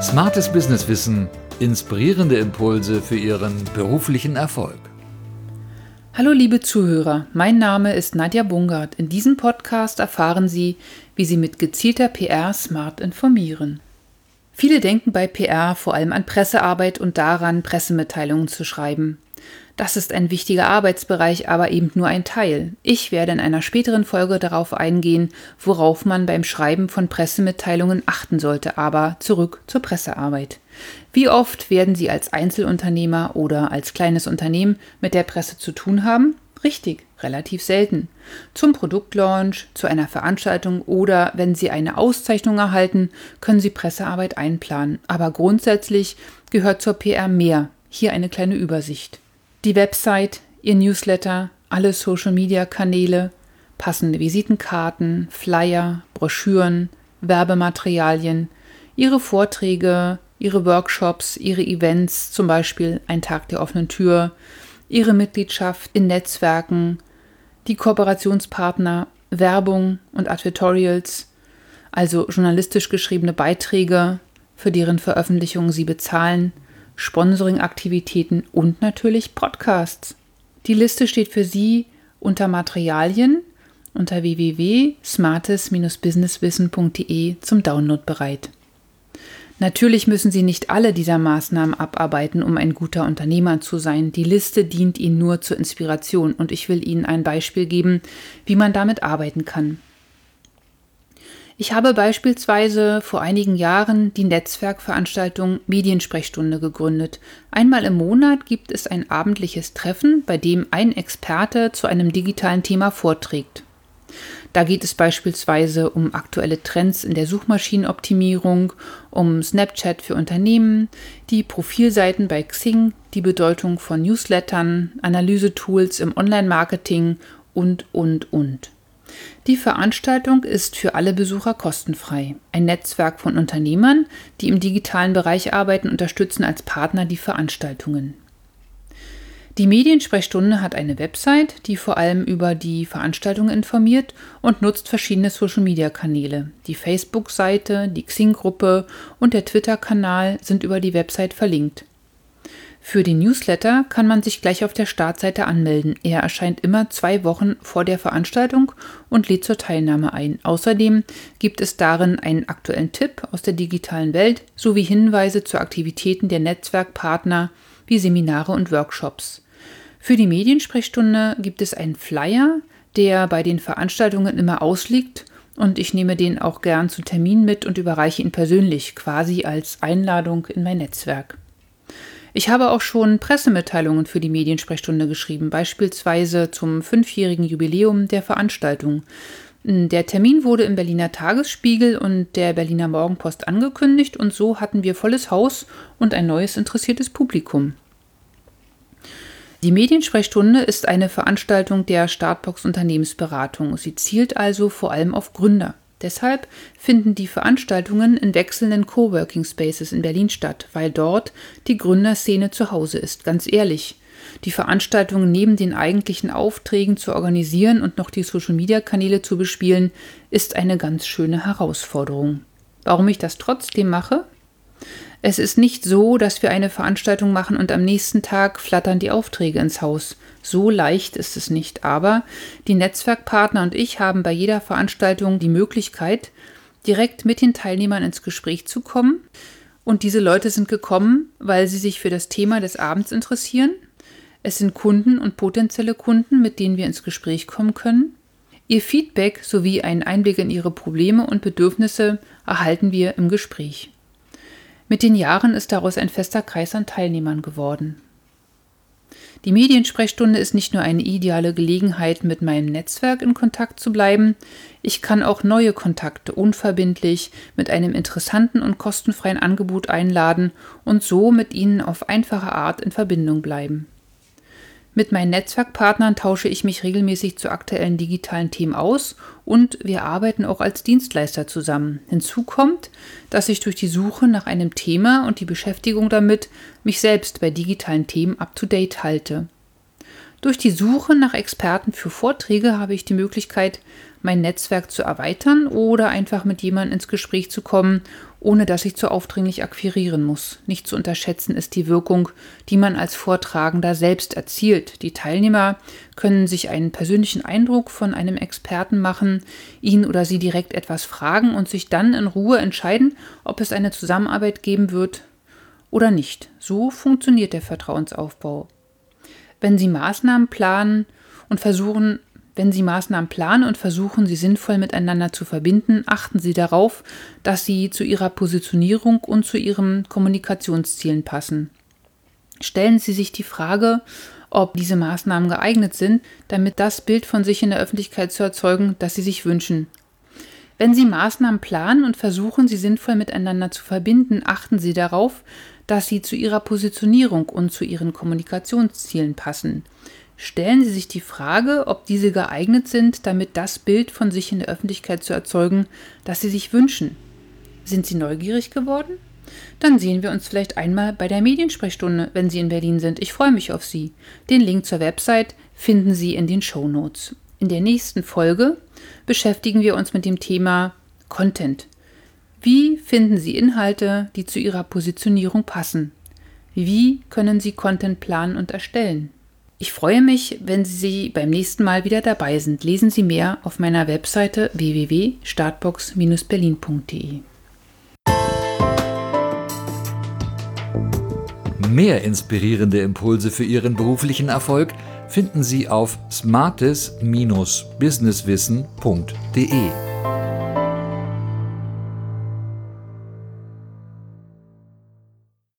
Smartes Businesswissen, inspirierende Impulse für Ihren beruflichen Erfolg. Hallo liebe Zuhörer, mein Name ist Nadja Bungard. In diesem Podcast erfahren Sie, wie Sie mit gezielter PR smart informieren. Viele denken bei PR vor allem an Pressearbeit und daran, Pressemitteilungen zu schreiben. Das ist ein wichtiger Arbeitsbereich, aber eben nur ein Teil. Ich werde in einer späteren Folge darauf eingehen, worauf man beim Schreiben von Pressemitteilungen achten sollte, aber zurück zur Pressearbeit. Wie oft werden Sie als Einzelunternehmer oder als kleines Unternehmen mit der Presse zu tun haben? Richtig, relativ selten. Zum Produktlaunch, zu einer Veranstaltung oder wenn Sie eine Auszeichnung erhalten, können Sie Pressearbeit einplanen. Aber grundsätzlich gehört zur PR mehr. Hier eine kleine Übersicht die Website, Ihr Newsletter, alle Social-Media-Kanäle, passende Visitenkarten, Flyer, Broschüren, Werbematerialien, Ihre Vorträge, Ihre Workshops, Ihre Events, zum Beispiel ein Tag der offenen Tür, Ihre Mitgliedschaft in Netzwerken, die Kooperationspartner, Werbung und Advertorials, also journalistisch geschriebene Beiträge, für deren Veröffentlichung Sie bezahlen, Sponsoring-Aktivitäten und natürlich Podcasts. Die Liste steht für Sie unter Materialien unter www.smartes-businesswissen.de zum Download bereit. Natürlich müssen Sie nicht alle dieser Maßnahmen abarbeiten, um ein guter Unternehmer zu sein. Die Liste dient Ihnen nur zur Inspiration und ich will Ihnen ein Beispiel geben, wie man damit arbeiten kann. Ich habe beispielsweise vor einigen Jahren die Netzwerkveranstaltung Mediensprechstunde gegründet. Einmal im Monat gibt es ein abendliches Treffen, bei dem ein Experte zu einem digitalen Thema vorträgt. Da geht es beispielsweise um aktuelle Trends in der Suchmaschinenoptimierung, um Snapchat für Unternehmen, die Profilseiten bei Xing, die Bedeutung von Newslettern, Analysetools im Online-Marketing und, und, und. Die Veranstaltung ist für alle Besucher kostenfrei. Ein Netzwerk von Unternehmern, die im digitalen Bereich arbeiten, unterstützen als Partner die Veranstaltungen. Die Mediensprechstunde hat eine Website, die vor allem über die Veranstaltung informiert und nutzt verschiedene Social-Media-Kanäle. Die Facebook-Seite, die Xing-Gruppe und der Twitter-Kanal sind über die Website verlinkt. Für den Newsletter kann man sich gleich auf der Startseite anmelden. Er erscheint immer zwei Wochen vor der Veranstaltung und lädt zur Teilnahme ein. Außerdem gibt es darin einen aktuellen Tipp aus der digitalen Welt sowie Hinweise zu Aktivitäten der Netzwerkpartner wie Seminare und Workshops. Für die Mediensprechstunde gibt es einen Flyer, der bei den Veranstaltungen immer ausliegt und ich nehme den auch gern zu Terminen mit und überreiche ihn persönlich, quasi als Einladung in mein Netzwerk. Ich habe auch schon Pressemitteilungen für die Mediensprechstunde geschrieben, beispielsweise zum fünfjährigen Jubiläum der Veranstaltung. Der Termin wurde im Berliner Tagesspiegel und der Berliner Morgenpost angekündigt und so hatten wir volles Haus und ein neues interessiertes Publikum. Die Mediensprechstunde ist eine Veranstaltung der Startbox Unternehmensberatung. Sie zielt also vor allem auf Gründer. Deshalb finden die Veranstaltungen in wechselnden Coworking Spaces in Berlin statt, weil dort die Gründerszene zu Hause ist. Ganz ehrlich, die Veranstaltungen neben den eigentlichen Aufträgen zu organisieren und noch die Social-Media-Kanäle zu bespielen, ist eine ganz schöne Herausforderung. Warum ich das trotzdem mache? Es ist nicht so, dass wir eine Veranstaltung machen und am nächsten Tag flattern die Aufträge ins Haus. So leicht ist es nicht. Aber die Netzwerkpartner und ich haben bei jeder Veranstaltung die Möglichkeit, direkt mit den Teilnehmern ins Gespräch zu kommen. Und diese Leute sind gekommen, weil sie sich für das Thema des Abends interessieren. Es sind Kunden und potenzielle Kunden, mit denen wir ins Gespräch kommen können. Ihr Feedback sowie einen Einblick in ihre Probleme und Bedürfnisse erhalten wir im Gespräch. Mit den Jahren ist daraus ein fester Kreis an Teilnehmern geworden. Die Mediensprechstunde ist nicht nur eine ideale Gelegenheit, mit meinem Netzwerk in Kontakt zu bleiben, ich kann auch neue Kontakte unverbindlich mit einem interessanten und kostenfreien Angebot einladen und so mit ihnen auf einfache Art in Verbindung bleiben. Mit meinen Netzwerkpartnern tausche ich mich regelmäßig zu aktuellen digitalen Themen aus und wir arbeiten auch als Dienstleister zusammen. Hinzu kommt, dass ich durch die Suche nach einem Thema und die Beschäftigung damit mich selbst bei digitalen Themen up-to-date halte. Durch die Suche nach Experten für Vorträge habe ich die Möglichkeit, mein Netzwerk zu erweitern oder einfach mit jemandem ins Gespräch zu kommen, ohne dass ich zu aufdringlich akquirieren muss. Nicht zu unterschätzen ist die Wirkung, die man als Vortragender selbst erzielt. Die Teilnehmer können sich einen persönlichen Eindruck von einem Experten machen, ihn oder sie direkt etwas fragen und sich dann in Ruhe entscheiden, ob es eine Zusammenarbeit geben wird oder nicht. So funktioniert der Vertrauensaufbau. Wenn Sie Maßnahmen planen und versuchen, wenn Sie Maßnahmen planen und versuchen, sie sinnvoll miteinander zu verbinden, achten Sie darauf, dass sie zu Ihrer Positionierung und zu Ihren Kommunikationszielen passen. Stellen Sie sich die Frage, ob diese Maßnahmen geeignet sind, damit das Bild von sich in der Öffentlichkeit zu erzeugen, das Sie sich wünschen. Wenn Sie Maßnahmen planen und versuchen, sie sinnvoll miteinander zu verbinden, achten Sie darauf, dass sie zu Ihrer Positionierung und zu Ihren Kommunikationszielen passen stellen Sie sich die Frage, ob diese geeignet sind, damit das Bild von sich in der Öffentlichkeit zu erzeugen, das Sie sich wünschen. Sind Sie neugierig geworden? Dann sehen wir uns vielleicht einmal bei der Mediensprechstunde, wenn Sie in Berlin sind. Ich freue mich auf Sie. Den Link zur Website finden Sie in den Show Notes. In der nächsten Folge beschäftigen wir uns mit dem Thema Content. Wie finden Sie Inhalte, die zu Ihrer Positionierung passen? Wie können Sie Content planen und erstellen? Ich freue mich, wenn Sie beim nächsten Mal wieder dabei sind. Lesen Sie mehr auf meiner Webseite www.startbox-berlin.de. Mehr inspirierende Impulse für Ihren beruflichen Erfolg finden Sie auf smartes-businesswissen.de.